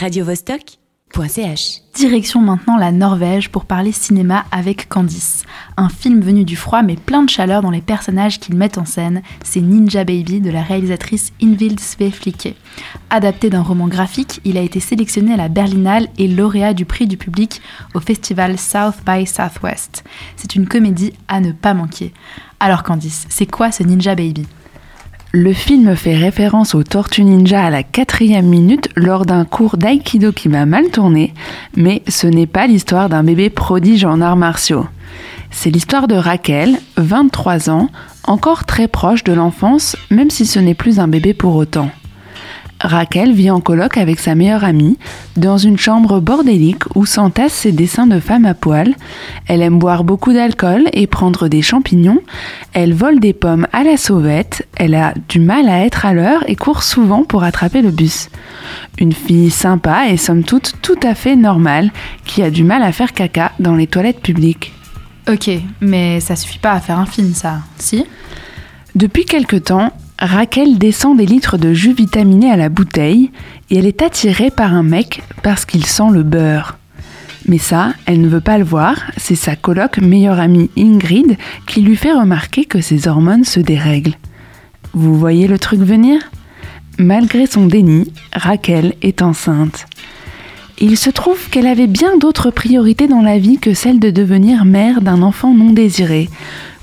radiovostok.ch. Direction maintenant la Norvège pour parler cinéma avec Candice. Un film venu du froid mais plein de chaleur dans les personnages qu'il met en scène, c'est Ninja Baby de la réalisatrice Invild Sveflike. Adapté d'un roman graphique, il a été sélectionné à la Berlinale et lauréat du prix du public au festival South by Southwest. C'est une comédie à ne pas manquer. Alors Candice, c'est quoi ce Ninja Baby? Le film fait référence aux Tortues Ninja à la quatrième minute lors d'un cours d'aïkido qui m'a mal tourné, mais ce n'est pas l'histoire d'un bébé prodige en arts martiaux. C'est l'histoire de Raquel, 23 ans, encore très proche de l'enfance, même si ce n'est plus un bébé pour autant. Raquel vit en coloc avec sa meilleure amie, dans une chambre bordélique où s'entassent ses dessins de femmes à poil. Elle aime boire beaucoup d'alcool et prendre des champignons. Elle vole des pommes à la sauvette. Elle a du mal à être à l'heure et court souvent pour attraper le bus. Une fille sympa et somme toute tout à fait normale qui a du mal à faire caca dans les toilettes publiques. Ok, mais ça suffit pas à faire un film, ça, si? Depuis quelque temps, Raquel descend des litres de jus vitaminé à la bouteille et elle est attirée par un mec parce qu'il sent le beurre. Mais ça, elle ne veut pas le voir, c'est sa coloc meilleure amie Ingrid qui lui fait remarquer que ses hormones se dérèglent. Vous voyez le truc venir? Malgré son déni, Raquel est enceinte. Il se trouve qu'elle avait bien d'autres priorités dans la vie que celle de devenir mère d'un enfant non désiré,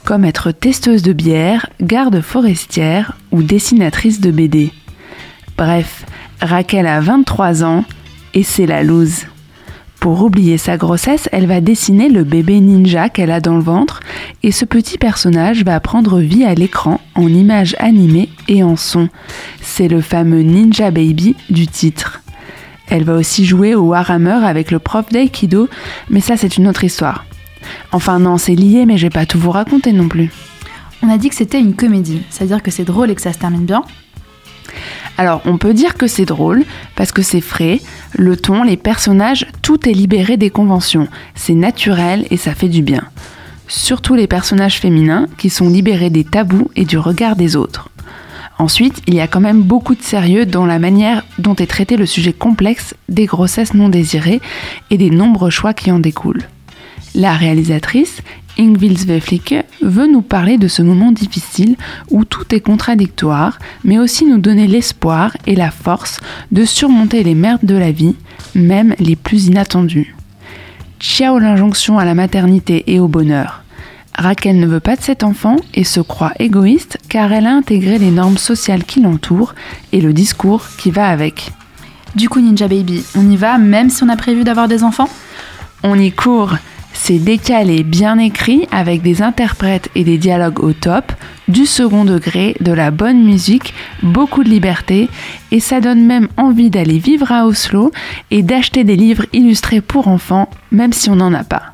comme être testeuse de bière, garde forestière ou dessinatrice de BD. Bref, Raquel a 23 ans et c'est la loose. Pour oublier sa grossesse, elle va dessiner le bébé ninja qu'elle a dans le ventre et ce petit personnage va prendre vie à l'écran en images animées et en son. C'est le fameux Ninja Baby du titre. Elle va aussi jouer au Warhammer avec le prof d'Aikido, mais ça c'est une autre histoire. Enfin non, c'est lié, mais je vais pas tout vous raconter non plus. On a dit que c'était une comédie, c'est-à-dire que c'est drôle et que ça se termine bien alors, on peut dire que c'est drôle parce que c'est frais, le ton, les personnages, tout est libéré des conventions. C'est naturel et ça fait du bien. Surtout les personnages féminins qui sont libérés des tabous et du regard des autres. Ensuite, il y a quand même beaucoup de sérieux dans la manière dont est traité le sujet complexe des grossesses non désirées et des nombreux choix qui en découlent. La réalisatrice, Ingvild Sveflicke, veut nous parler de ce moment difficile où tout est contradictoire, mais aussi nous donner l'espoir et la force de surmonter les merdes de la vie, même les plus inattendues. Ciao l'injonction à la maternité et au bonheur. Raquel ne veut pas de cet enfant et se croit égoïste car elle a intégré les normes sociales qui l'entourent et le discours qui va avec. Du coup, Ninja Baby, on y va même si on a prévu d'avoir des enfants? On y court c'est décalé, bien écrit, avec des interprètes et des dialogues au top, du second degré, de la bonne musique, beaucoup de liberté, et ça donne même envie d'aller vivre à Oslo et d'acheter des livres illustrés pour enfants, même si on n'en a pas.